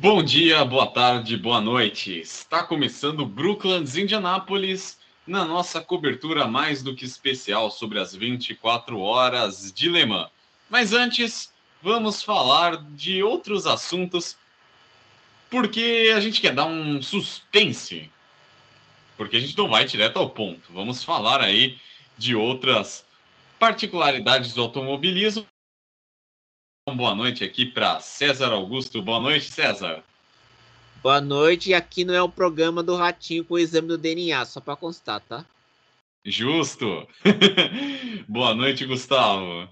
Bom dia, boa tarde, boa noite. Está começando Brooklands Indianápolis na nossa cobertura mais do que especial sobre as 24 horas de Le Mans. Mas antes, vamos falar de outros assuntos porque a gente quer dar um suspense. Porque a gente não vai direto ao ponto. Vamos falar aí de outras particularidades do automobilismo boa noite aqui para César Augusto. Boa noite, César. Boa noite. E aqui não é o programa do Ratinho com o exame do DNA, só para constar, tá? Justo. boa noite, Gustavo.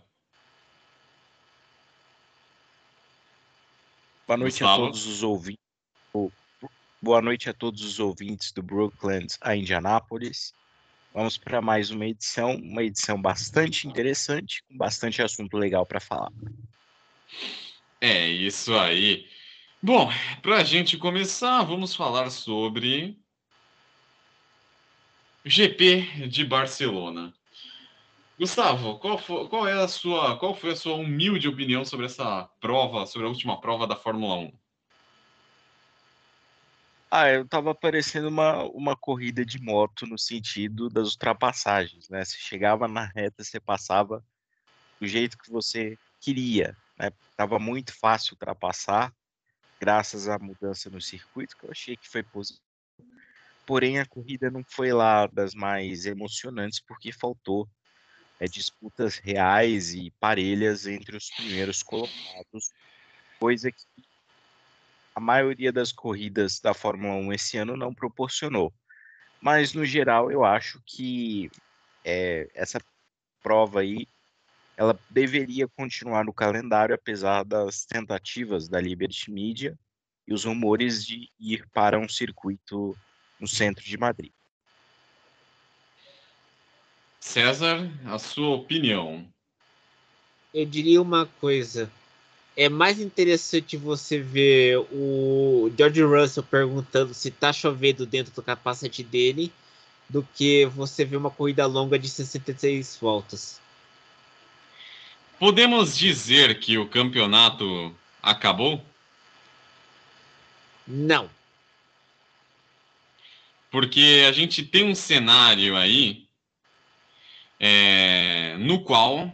Boa noite Gustavo. a todos os ouvintes. Boa noite a todos os ouvintes do Brooklands a Indianápolis. Vamos para mais uma edição, uma edição bastante interessante, com bastante assunto legal para falar. É isso aí. Bom, para a gente começar, vamos falar sobre GP de Barcelona. Gustavo, qual, foi, qual, é a sua, qual foi a sua humilde opinião sobre essa prova, sobre a última prova da Fórmula 1? Ah, eu tava parecendo uma, uma corrida de moto no sentido das ultrapassagens, né? Você chegava na reta, você passava do jeito que você queria. Estava né? muito fácil ultrapassar, graças à mudança no circuito, que eu achei que foi positivo. Porém, a corrida não foi lá das mais emocionantes, porque faltou é, disputas reais e parelhas entre os primeiros colocados, coisa que a maioria das corridas da Fórmula 1 esse ano não proporcionou. Mas, no geral, eu acho que é, essa prova aí ela deveria continuar no calendário, apesar das tentativas da Liberty Media e os rumores de ir para um circuito no centro de Madrid. César, a sua opinião? Eu diria uma coisa. É mais interessante você ver o George Russell perguntando se está chovendo dentro do capacete dele do que você ver uma corrida longa de 66 voltas. Podemos dizer que o campeonato acabou? Não. Porque a gente tem um cenário aí é, no qual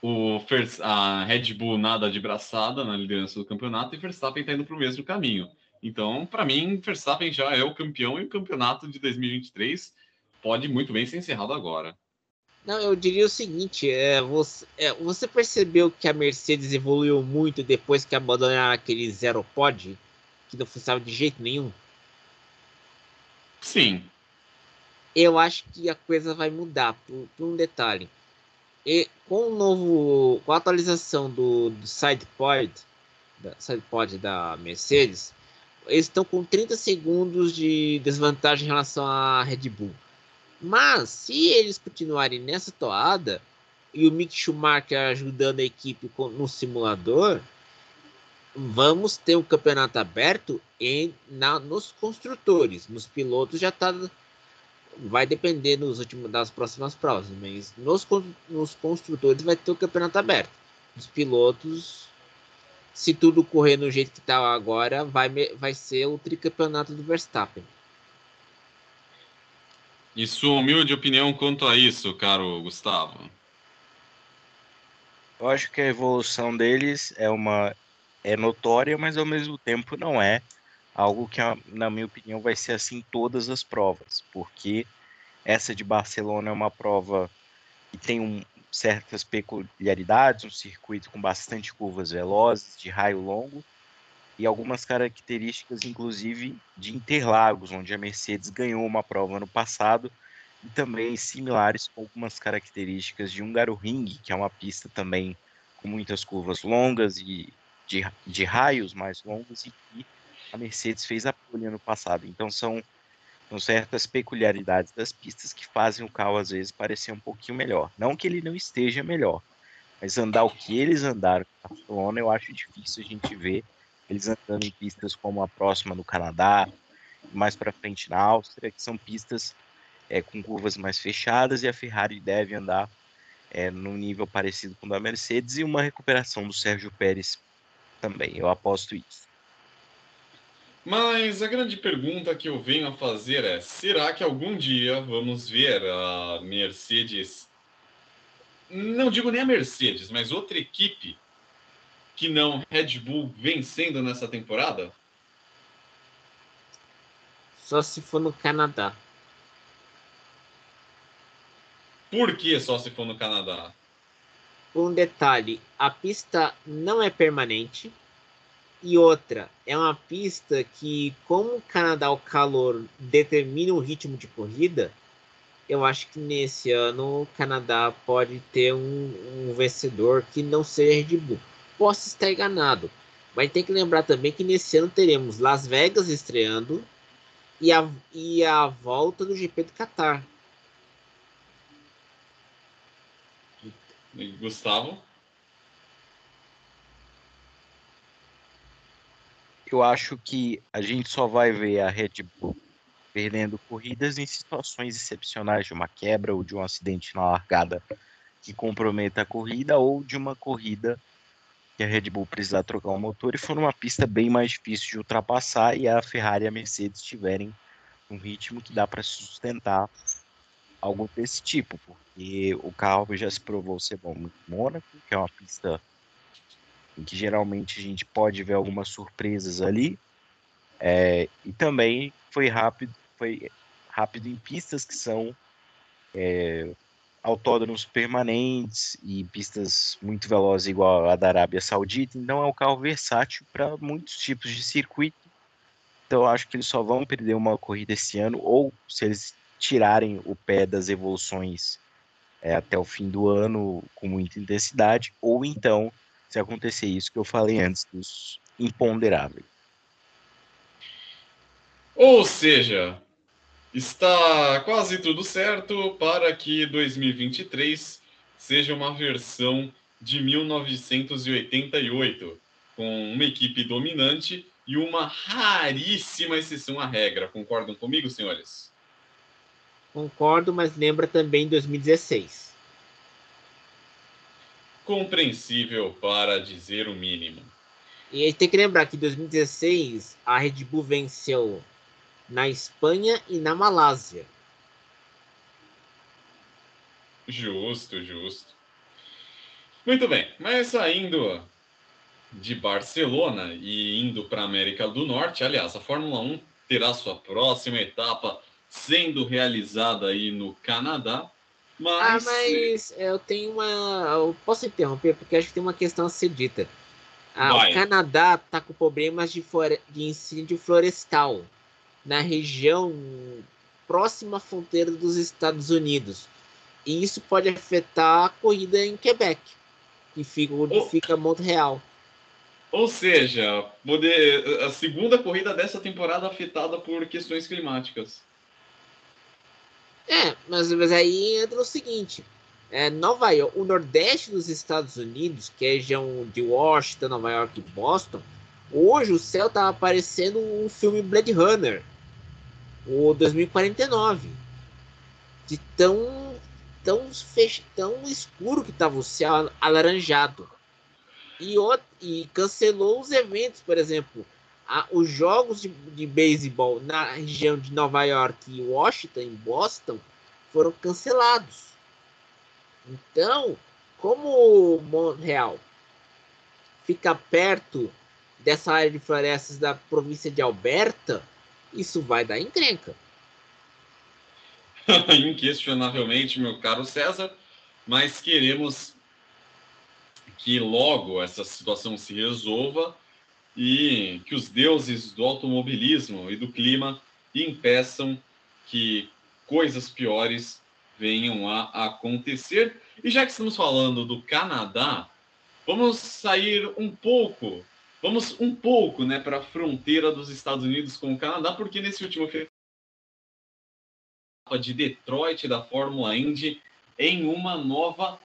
o a Red Bull nada de braçada na liderança do campeonato e Verstappen está indo para o mesmo caminho. Então, para mim, Verstappen já é o campeão e o campeonato de 2023 pode muito bem ser encerrado agora. Não, eu diria o seguinte: é, você, é, você percebeu que a Mercedes evoluiu muito depois que abandonaram aquele zero pod, que não funcionava de jeito nenhum? Sim. Eu acho que a coisa vai mudar por, por um detalhe. E com o novo, com a atualização do, do SidePod, da SidePod da Mercedes, eles estão com 30 segundos de desvantagem em relação à Red Bull. Mas se eles continuarem nessa toada e o Mick Schumacher ajudando a equipe no simulador, vamos ter um campeonato aberto em, na, nos construtores. Nos pilotos já está. Vai depender nos últimos, das próximas provas, mas nos, nos construtores vai ter o campeonato aberto. Nos pilotos, se tudo correr no jeito que está agora, vai, vai ser o tricampeonato do Verstappen. E sua humilde opinião quanto a isso, caro Gustavo? Eu acho que a evolução deles é uma é notória, mas ao mesmo tempo não é algo que, na minha opinião, vai ser assim todas as provas, porque essa de Barcelona é uma prova que tem um, certas peculiaridades, um circuito com bastante curvas velozes, de raio longo, e algumas características, inclusive, de Interlagos, onde a Mercedes ganhou uma prova no passado, e também similares com algumas características de Hungaroring, que é uma pista também com muitas curvas longas e de, de raios mais longos, e que a Mercedes fez a pole ano passado. Então são, são certas peculiaridades das pistas que fazem o carro às vezes parecer um pouquinho melhor. Não que ele não esteja melhor, mas andar o que eles andaram na Barcelona, eu acho difícil a gente ver eles andando em pistas como a próxima no Canadá, mais para frente na Áustria, que são pistas é, com curvas mais fechadas e a Ferrari deve andar é, num nível parecido com o da Mercedes e uma recuperação do Sérgio Pérez também. Eu aposto isso. Mas a grande pergunta que eu venho a fazer é: será que algum dia vamos ver a Mercedes? Não digo nem a Mercedes, mas outra equipe que não Red Bull vencendo nessa temporada? Só se for no Canadá. Por que só se for no Canadá? Um detalhe: a pista não é permanente. E outra, é uma pista que, como o Canadá, o calor determina o ritmo de corrida, eu acho que nesse ano o Canadá pode ter um, um vencedor que não seja Red Bull. Posso estar enganado, mas tem que lembrar também que nesse ano teremos Las Vegas estreando e a, e a volta do GP do Qatar. Gustavo? Eu acho que a gente só vai ver a Red Bull perdendo corridas em situações excepcionais de uma quebra ou de um acidente na largada que comprometa a corrida ou de uma corrida que a Red Bull precisar trocar o motor e for numa pista bem mais difícil de ultrapassar e a Ferrari e a Mercedes tiverem um ritmo que dá para sustentar algo desse tipo, porque o carro já se provou ser bom no Mônaco, que é uma pista em que geralmente a gente pode ver algumas surpresas ali, é, e também foi rápido, foi rápido em pistas que são é, autódromos permanentes e pistas muito velozes igual a da Arábia Saudita, então é um carro versátil para muitos tipos de circuito. Então eu acho que eles só vão perder uma corrida esse ano, ou se eles tirarem o pé das evoluções é, até o fim do ano com muita intensidade, ou então, se acontecer isso que eu falei antes, dos imponderáveis. Ou seja, está quase tudo certo para que 2023 seja uma versão de 1988, com uma equipe dominante e uma raríssima exceção à regra. Concordam comigo, senhores? Concordo, mas lembra também 2016. Compreensível para dizer o mínimo. E aí tem que lembrar que em 2016 a Red Bull venceu na Espanha e na Malásia. Justo, justo. Muito bem, mas saindo de Barcelona e indo para a América do Norte, aliás, a Fórmula 1 terá sua próxima etapa sendo realizada aí no Canadá. Mas... Ah, mas eu tenho uma. Eu posso interromper, porque acho que tem uma questão a ser dita. Ah, o Canadá está com problemas de, flore... de incêndio florestal na região próxima à fronteira dos Estados Unidos. E isso pode afetar a corrida em Quebec, que fica onde oh. fica Montreal. Ou seja, poder, a segunda corrida dessa temporada afetada por questões climáticas. É, mas, mas aí entra o seguinte: é, Nova York, o Nordeste dos Estados Unidos, que é a região de Washington, Nova York e Boston, hoje o céu tá aparecendo um filme Blade Runner, o 2049, de tão tão, fech... tão escuro que estava o céu alaranjado. E, e cancelou os eventos, por exemplo, a, os jogos de, de beisebol na região de Nova York e Washington, em Boston, foram cancelados. Então, como Montreal fica perto dessa área de florestas da província de Alberta, isso vai dar encrenca. Inquestionavelmente, meu caro César, mas queremos que logo essa situação se resolva e que os deuses do automobilismo e do clima impeçam que coisas piores venham a acontecer. E já que estamos falando do Canadá, vamos sair um pouco, vamos um pouco, né, para a fronteira dos Estados Unidos com o Canadá, porque nesse último de Detroit da Fórmula Indy em uma nova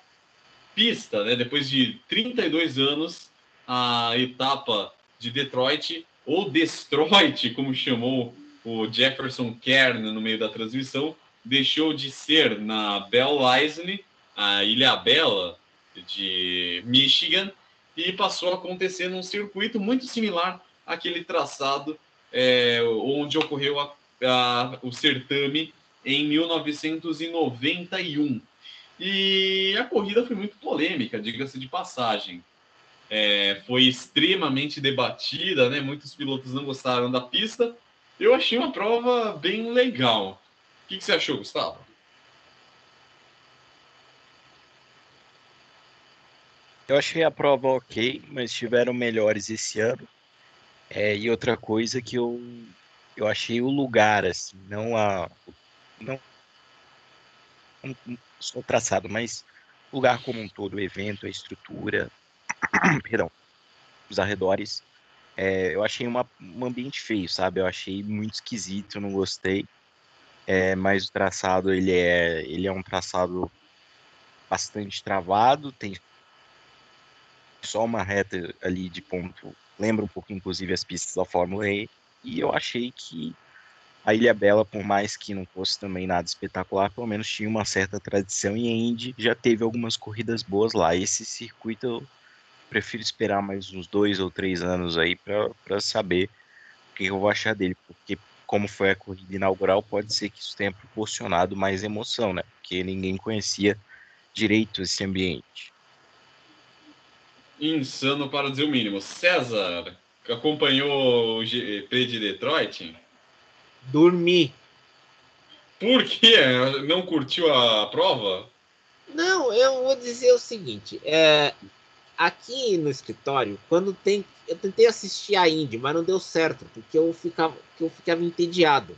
pista, né? Depois de 32 anos, a etapa de Detroit, ou Destroit, como chamou o Jefferson Kern no meio da transmissão, deixou de ser na Bell Isle, a Ilha Bela de Michigan, e passou a acontecer num circuito muito similar àquele traçado é, onde ocorreu a, a, o certame em 1991. E a corrida foi muito polêmica, diga-se de passagem. É, foi extremamente debatida, né? Muitos pilotos não gostaram da pista. Eu achei uma prova bem legal. O que, que você achou, Gustavo? Eu achei a prova ok, mas tiveram melhores esse ano. É, e outra coisa que eu, eu achei o lugar, assim, não a. Não, não só o traçado, mas o lugar como um todo, o evento, a estrutura, perdão, os arredores. É, eu achei uma, um ambiente feio, sabe? Eu achei muito esquisito, não gostei. É, mas o traçado ele é, ele é um traçado bastante travado, tem só uma reta ali de ponto, lembra um pouco inclusive as pistas da Fórmula E, e eu achei que a Ilha Bela, por mais que não fosse também nada espetacular, pelo menos tinha uma certa tradição e a Indy já teve algumas corridas boas lá. Esse circuito eu prefiro esperar mais uns dois ou três anos aí para saber o que eu vou achar dele, porque como foi a corrida inaugural, pode ser que isso tenha proporcionado mais emoção, né? Porque ninguém conhecia direito esse ambiente insano para dizer o mínimo. César, acompanhou o GP de Detroit? Dormi. Por quê? Não curtiu a prova? Não, eu vou dizer o seguinte. É, aqui no escritório, quando tem. Eu tentei assistir a Indy, mas não deu certo, porque eu ficava, eu ficava entediado.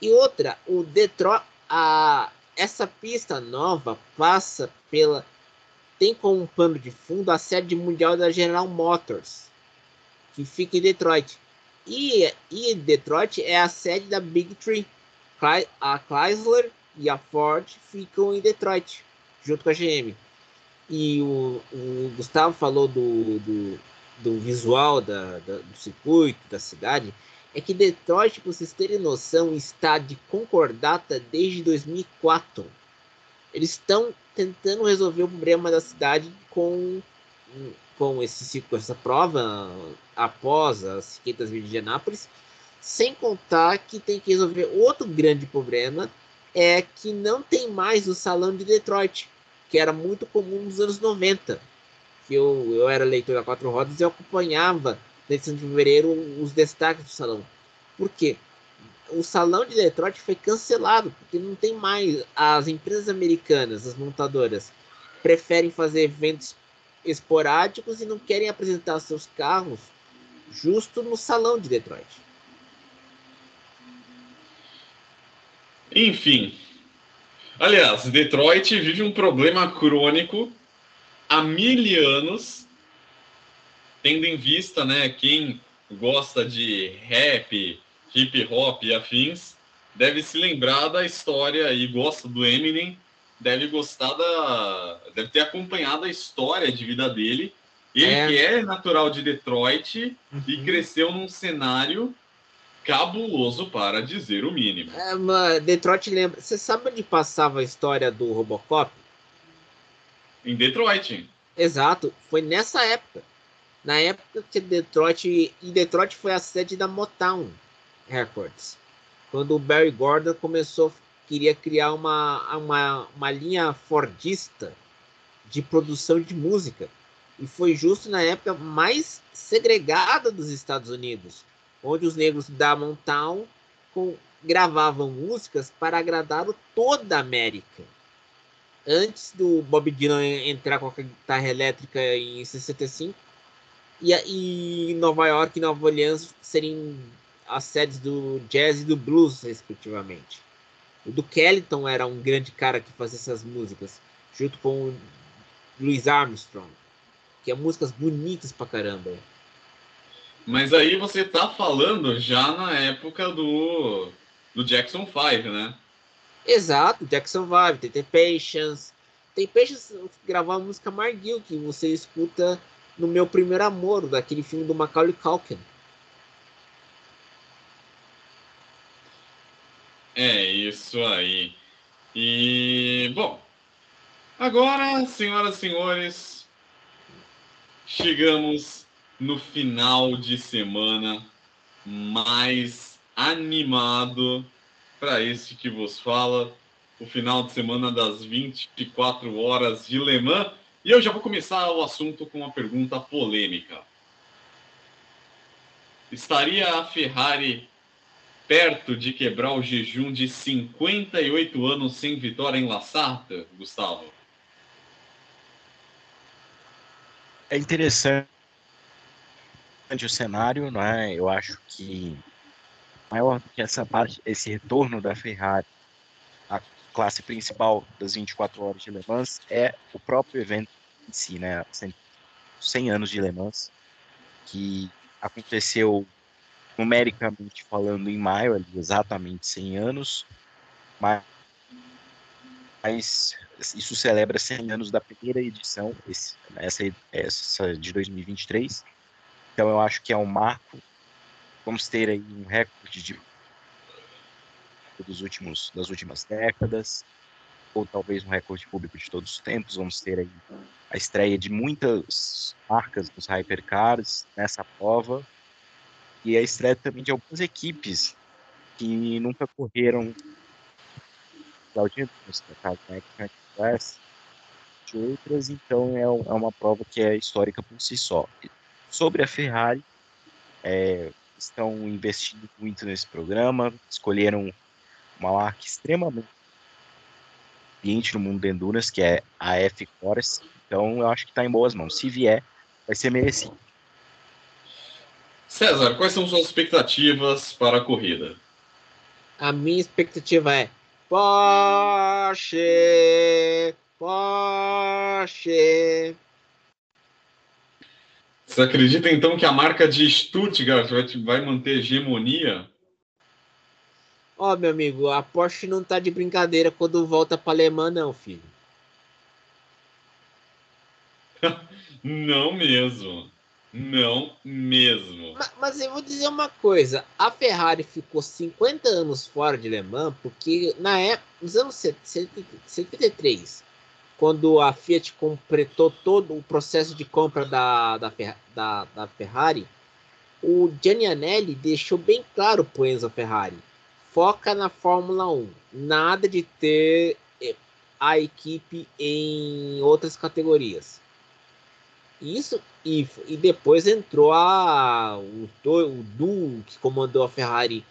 E outra, o Detroit. A, essa pista nova passa pela tem como pano de fundo a sede mundial da General Motors, que fica em Detroit. E, e Detroit é a sede da Big Three. A Chrysler e a Ford ficam em Detroit, junto com a GM. E o, o Gustavo falou do, do, do visual da, da, do circuito, da cidade. É que Detroit, para vocês terem noção, está de concordata desde 2004. Eles estão tentando resolver o problema da cidade com, com esse, com essa prova após as 500 mil de Anápolis, sem contar que tem que resolver outro grande problema, é que não tem mais o salão de Detroit, que era muito comum nos anos 90. Que eu, eu era leitor da Quatro Rodas e acompanhava, nesse de fevereiro, os destaques do salão. Por quê? O salão de Detroit foi cancelado, porque não tem mais. As empresas americanas, as montadoras, preferem fazer eventos esporádicos e não querem apresentar seus carros justo no salão de Detroit. Enfim. Aliás, Detroit vive um problema crônico há mil anos, tendo em vista, né, quem gosta de rap, hip hop e afins, deve se lembrar da história e gosta do Eminem, deve gostar da. deve ter acompanhado a história de vida dele. Ele é. que é natural de Detroit uhum. e cresceu num cenário cabuloso para dizer o mínimo. É, mas Detroit lembra. Você sabe onde passava a história do Robocop? Em Detroit. Exato, foi nessa época. Na época que Detroit. E Detroit foi a sede da Motown. Records. Quando o Barry Gordon começou, queria criar uma, uma, uma linha fordista de produção de música. E foi justo na época mais segregada dos Estados Unidos, onde os negros da Motown com, gravavam músicas para agradar toda a América. Antes do Bob Dylan entrar com a guitarra elétrica em 65, e, e Nova York e Nova Orleans serem as sedes do jazz e do blues, respectivamente. O do Kellyton era um grande cara que fazia essas músicas, junto com o Louis Armstrong, que é músicas bonitas pra caramba. Mas aí você tá falando já na época do, do Jackson 5, né? Exato, Jackson 5, tem The Patience. Tem Patience gravar a música Margil, que você escuta no Meu Primeiro Amor, daquele filme do Macaulay Culkin. É isso aí. E, bom, agora, senhoras e senhores, chegamos no final de semana mais animado para este que vos fala, o final de semana das 24 horas de Le Mans. E eu já vou começar o assunto com uma pergunta polêmica. Estaria a Ferrari perto de quebrar o jejum de 58 anos sem vitória em La Sarta, Gustavo? É interessante o cenário, não é? Eu acho que maior que essa parte, esse retorno da Ferrari à classe principal das 24 horas de Le Mans é o próprio evento em si, né? 100 anos de Le Mans, que aconteceu numericamente falando em maio, ali, exatamente 100 anos, mas, mas isso celebra 100 anos da primeira edição, esse, essa, essa de 2023. Então eu acho que é um marco Vamos ter aí um recorde de dos últimos das últimas décadas, ou talvez um recorde público de todos os tempos. Vamos ter aí a estreia de muitas marcas dos hypercars nessa prova e a estreia também de algumas equipes que nunca correram né, de outras, então é, é uma prova que é histórica por si só. Sobre a Ferrari, é, estão investindo muito nesse programa, escolheram uma marca extremamente ambiente no mundo de Endurance, que é a F Force. Então eu acho que está em boas mãos. Se vier, vai ser merecido. César, quais são suas expectativas para a corrida? A minha expectativa é Porsche, Porsche. Você acredita então que a marca de Stuttgart vai, vai manter hegemonia? Ó, oh, meu amigo, a Porsche não tá de brincadeira quando volta para Alemã, não, filho. não mesmo. Não mesmo. Mas, mas, eu vou dizer uma coisa: a Ferrari ficou 50 anos fora de Le Mans porque na época, nos anos 73, quando a Fiat completou todo o processo de compra da, da, da, da Ferrari, o Gianni Anelli deixou bem claro para o Enzo Ferrari: foca na Fórmula 1, nada de ter eh, a equipe em outras categorias. Isso e, e depois entrou a o, o duo que comandou a Ferrari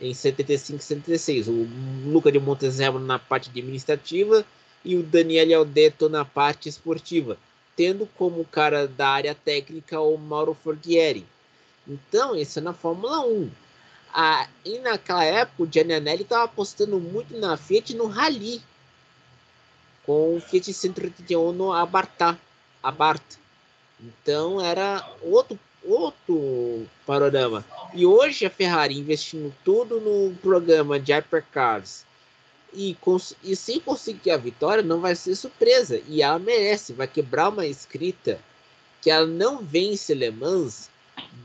em 75 e 76, o Luca de Montezemolo na parte administrativa e o Daniel Aldeto na parte esportiva, tendo como cara da área técnica o Mauro Forghieri. Então, isso é na Fórmula 1. Ah, e naquela época, o Gianni Anelli estava apostando muito na Fiat no Rally, com o Fiat 131 no Abartá, Abarth. Então, era outro, outro panorama. E hoje a Ferrari investindo tudo no programa de Hypercars e, e sem conseguir a vitória não vai ser surpresa. E ela merece, vai quebrar uma escrita que ela não vence Le Mans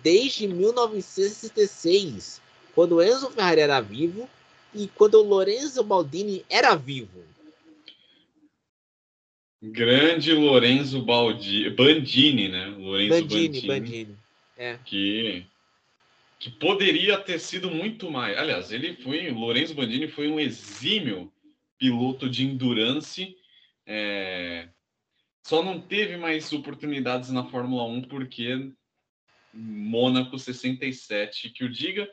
desde 1966, quando Enzo Ferrari era vivo e quando Lorenzo Baldini era vivo. Grande Lorenzo Baldi... Bandini, né? Lorenzo Bandini, Bandini. Bandini. É. Que que poderia ter sido muito mais. Aliás, ele foi, Lourenço Bandini foi um exímio piloto de endurance. É... Só não teve mais oportunidades na Fórmula 1 porque Mônaco 67 que o diga.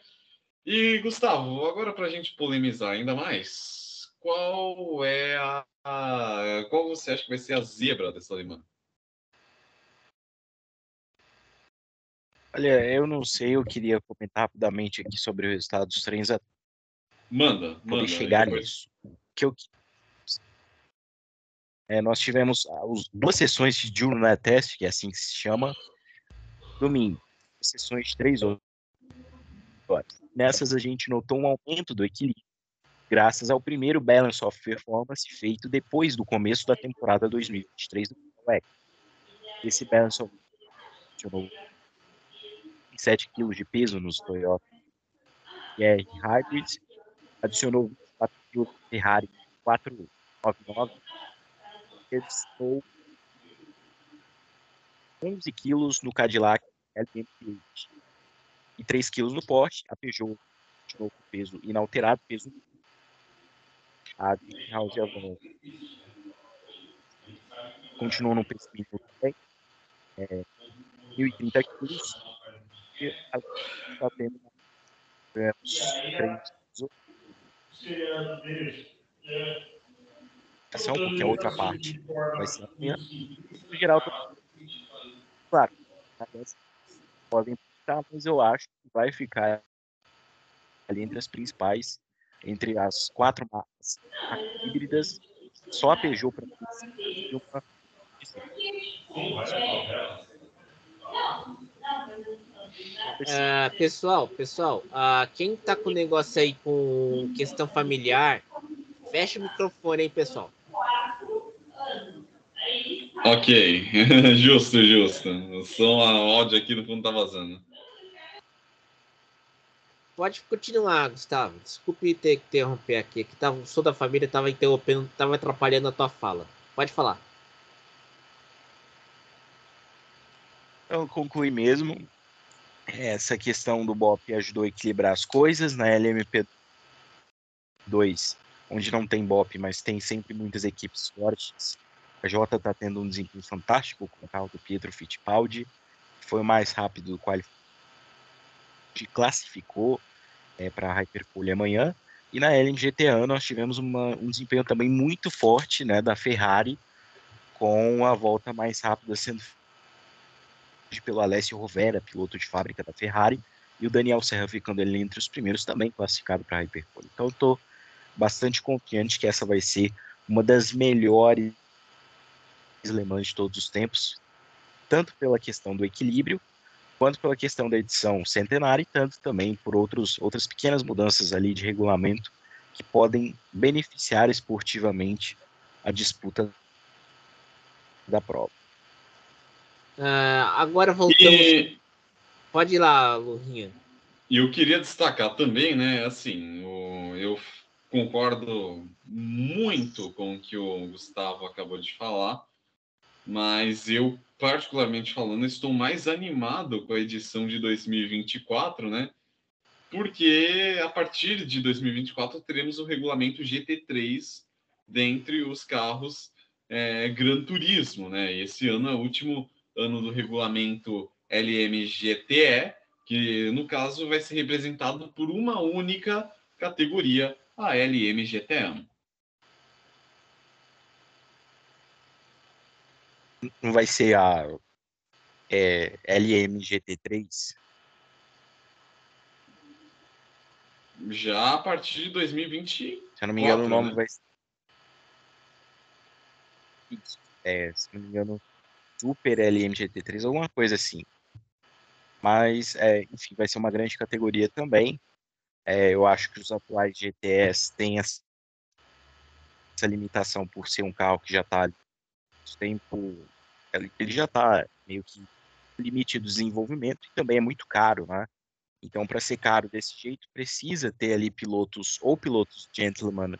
E Gustavo, agora para a gente polemizar ainda mais, qual é a, a, qual você acha que vai ser a zebra dessa alemã? Olha, eu não sei, eu queria comentar rapidamente aqui sobre o resultado dos treinos. Manda, manda. chegar nisso. Que eu... É, nós tivemos as duas sessões de diurno teste, que é assim que se chama, domingo. Sessões de três horas. Nessas a gente notou um aumento do equilíbrio, graças ao primeiro Balance of Performance feito depois do começo da temporada 2023 do Esse Balance of funcionou 7 kg de peso nos Toyota ER Hybrid, adicionou 24 kg Ferrari 499, adicionou 11 kg no Cadillac LMP8. e 3 quilos no porte. A Peugeot continuou com peso inalterado, peso a House Avan continuou no peso mínimo também, é, 1.030 quilos. E a está tendo é, 3 porque a outra parte vai ser amanhã. No geral, claro, podem estar, mas eu acho que vai ficar ali entre as principais, entre as quatro marcas híbridas, só a Peugeot para uma Uh, pessoal, pessoal, uh, quem tá com negócio aí com questão familiar, fecha o microfone, hein, pessoal. Ok, justo, justo. O som, a áudio aqui no fundo tá vazando. Pode continuar, Gustavo. Desculpe ter que interromper aqui. Que tava, o da família estava interrompendo, estava atrapalhando a tua fala. Pode falar. Então, concluí mesmo. Essa questão do BOP ajudou a equilibrar as coisas. Na LMP2, onde não tem BOP, mas tem sempre muitas equipes fortes, a Jota está tendo um desempenho fantástico com o carro do Pietro Fittipaldi. Foi o mais rápido do qual ele classificou é, para a Hyperpole amanhã. E na LNGTA nós tivemos uma, um desempenho também muito forte né, da Ferrari, com a volta mais rápida sendo pelo Alessio Rovera, piloto de fábrica da Ferrari, e o Daniel Serra ficando ali entre os primeiros também classificado para a Hyperpole. Então estou bastante confiante que essa vai ser uma das melhores Le Mans de todos os tempos, tanto pela questão do equilíbrio, quanto pela questão da edição centenária e tanto também por outros, outras pequenas mudanças ali de regulamento que podem beneficiar esportivamente a disputa da prova. Uh, agora voltamos. E... Pode ir lá, Lurinha. E eu queria destacar também, né? Assim, o, eu concordo muito com o que o Gustavo acabou de falar, mas eu, particularmente falando, estou mais animado com a edição de 2024, né? Porque a partir de 2024 teremos o regulamento GT3 dentre os carros é, Gran Turismo, né? Esse ano é o último ano do regulamento LMGTE, que no caso vai ser representado por uma única categoria, a LMGTE. Não vai ser a é, LMGT3? Já a partir de 2020. Se eu não me engano, o nome né? vai ser. É, se não me engano, Super LMGT3, alguma coisa assim. Mas, é, enfim, vai ser uma grande categoria também. É, eu acho que os atuais GTS têm essa limitação por ser um carro que já está tempo, ele já está meio que limite do desenvolvimento e também é muito caro, né? Então, para ser caro desse jeito, precisa ter ali pilotos ou pilotos gentleman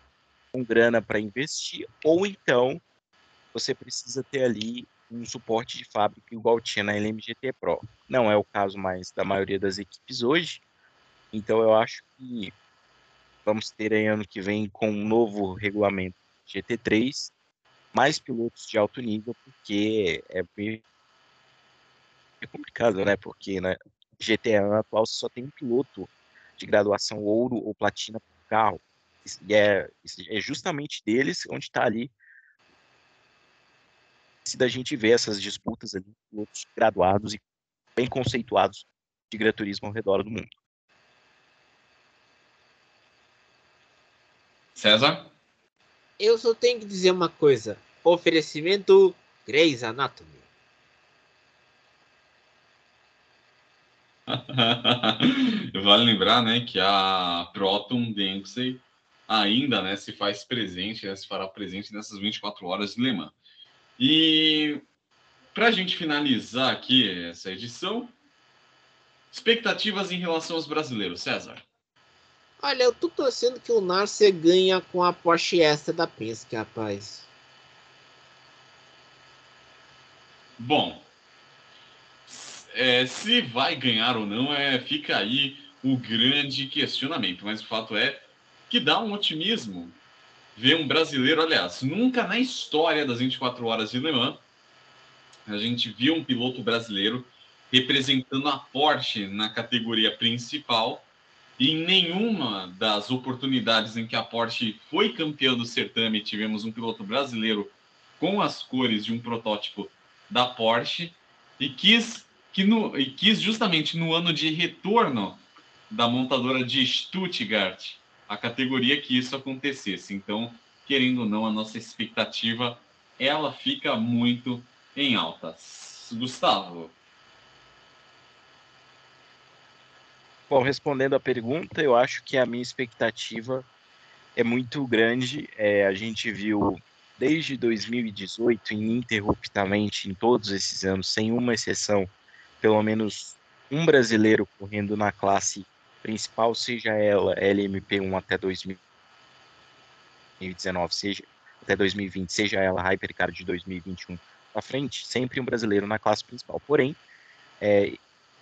com grana para investir, ou então você precisa ter ali um suporte de fábrica igual tinha na LMGT Pro. Não é o caso mais da maioria das equipes hoje, então eu acho que vamos ter aí ano que vem com um novo regulamento GT3, mais pilotos de alto nível, porque é bem complicado, né? Porque na né, GTA atual só tem um piloto de graduação ouro ou platina por carro. E é, é justamente deles onde está ali se da gente ver essas disputas ali, pilotos graduados e bem conceituados de graturismo ao redor do mundo. César? Eu só tenho que dizer uma coisa. Oferecimento Grey's Anatomy. vale lembrar, né, que a Proton Dempsey ainda, né, se faz presente, né, se fará presente nessas 24 horas de Le Mans. E para a gente finalizar aqui essa edição, expectativas em relação aos brasileiros, César. Olha, eu tô torcendo que o Narcia ganha com a Porsche Extra da Penske, rapaz. Bom, é, se vai ganhar ou não, é, fica aí o grande questionamento. Mas o fato é que dá um otimismo ver um brasileiro, aliás, nunca na história das 24 horas de Le Mans a gente viu um piloto brasileiro representando a Porsche na categoria principal e em nenhuma das oportunidades em que a Porsche foi campeã do certame tivemos um piloto brasileiro com as cores de um protótipo da Porsche e quis que no, e quis justamente no ano de retorno da montadora de Stuttgart a categoria que isso acontecesse. Então, querendo ou não, a nossa expectativa ela fica muito em altas. Gustavo. Bom, respondendo a pergunta, eu acho que a minha expectativa é muito grande. É, a gente viu desde 2018, ininterruptamente, em todos esses anos, sem uma exceção, pelo menos um brasileiro correndo na classe principal, seja ela LMP1 até 2019, seja até 2020, seja ela Hypercar de 2021 à frente, sempre um brasileiro na classe principal. Porém, é,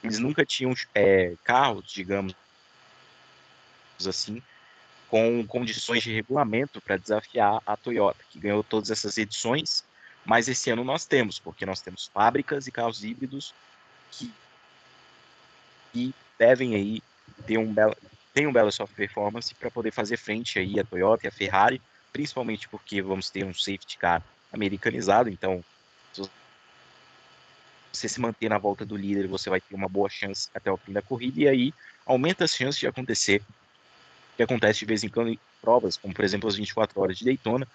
eles nunca tinham é, carros, digamos assim, com condições de regulamento para desafiar a Toyota, que ganhou todas essas edições, mas esse ano nós temos, porque nós temos fábricas e carros híbridos que, que devem aí ter um belo, tem um belo soft performance para poder fazer frente aí à Toyota e à Ferrari, principalmente porque vamos ter um safety car americanizado, então você se manter na volta do líder, você vai ter uma boa chance até o fim da corrida, e aí aumenta as chances de acontecer, que acontece de vez em quando em provas, como por exemplo as 24 horas de Daytona,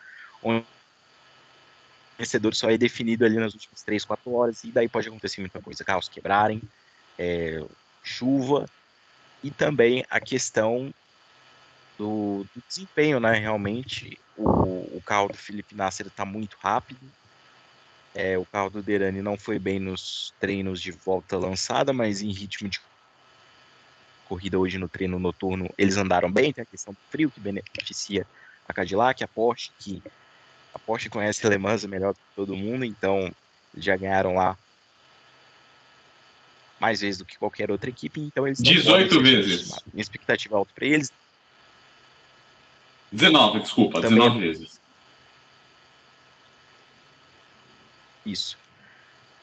onde o vencedor só é definido ali nas últimas 3, 4 horas, e daí pode acontecer muita coisa, carros quebrarem, é, chuva, e também a questão do, do desempenho, né, realmente, o, o carro do Felipe Nasser está muito rápido, é, o carro do Derani não foi bem nos treinos de volta lançada, mas em ritmo de corrida hoje no treino noturno eles andaram bem. Tem a questão do frio que beneficia a Cadillac, a Porsche, que a Porsche conhece Le Mans melhor do que todo mundo, então já ganharam lá mais vezes do que qualquer outra equipe. Então eles 18 vezes. Minha expectativa alta para eles. 19, desculpa, Também 19 vezes. Isso.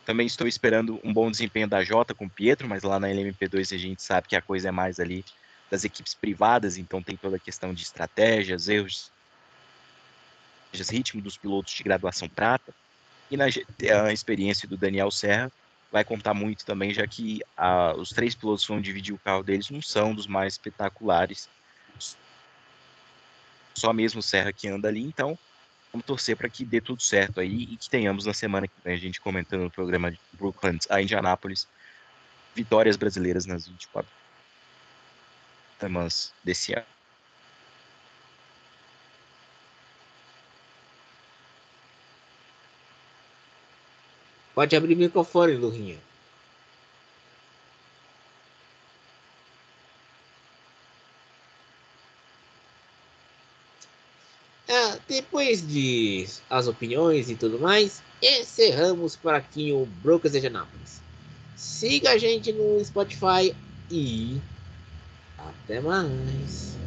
Também estou esperando um bom desempenho da Jota com o Pietro, mas lá na LMP2 a gente sabe que a coisa é mais ali das equipes privadas, então tem toda a questão de estratégias, erros, ritmo dos pilotos de graduação prata. E na a experiência do Daniel Serra vai contar muito também, já que a, os três pilotos que vão dividir o carro deles não são dos mais espetaculares. Só mesmo Serra que anda ali, então Vamos torcer para que dê tudo certo aí e que tenhamos na semana que vem a gente comentando no programa de Brooklyn a Indianápolis vitórias brasileiras nas 24 semanas desse ano. Pode abrir o microfone, Lurinha. Depois de as opiniões e tudo mais, encerramos por aqui o Brokers de Anápolis. Siga a gente no Spotify e até mais.